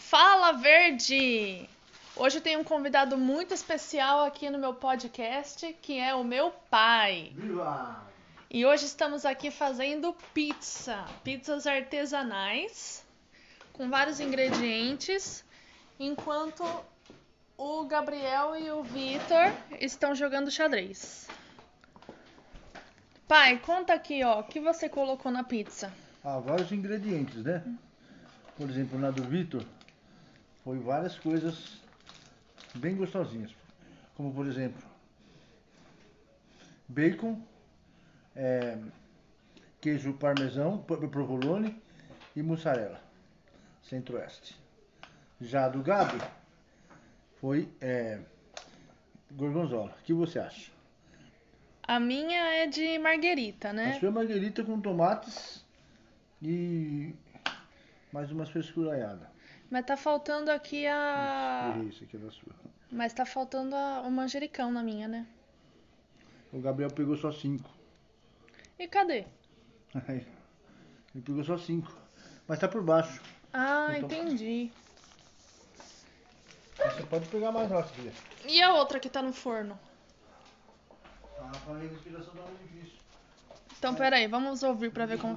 Fala Verde! Hoje eu tenho um convidado muito especial aqui no meu podcast, que é o meu pai. Viva! E hoje estamos aqui fazendo pizza, pizzas artesanais, com vários ingredientes, enquanto o Gabriel e o Vitor estão jogando xadrez. Pai, conta aqui, ó, o que você colocou na pizza? Ah, vários ingredientes, né? Por exemplo, na do Vitor, foi várias coisas bem gostosinhas. Como, por exemplo, bacon, é, queijo parmesão, pro- provolone e mussarela, centro-oeste. Já a do Gabi, foi é, gorgonzola. O que você acha? A minha é de marguerita, A né? sua é marguerita com tomates e mais umas frescuraiadas. Mas tá faltando aqui a. Isso aqui é da sua. Mas tá faltando a... o manjericão na minha, né? O Gabriel pegou só cinco. E cadê? Aí, Ele pegou só cinco. Mas tá por baixo. Ah, Então- entendi. Você pode pegar mais lá se quiser. E a outra que tá no forno? Ah, falei que inspiração tá muito difícil. Então, peraí, vamos ouvir pra ver como.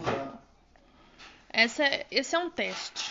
Essa é... Esse é um teste.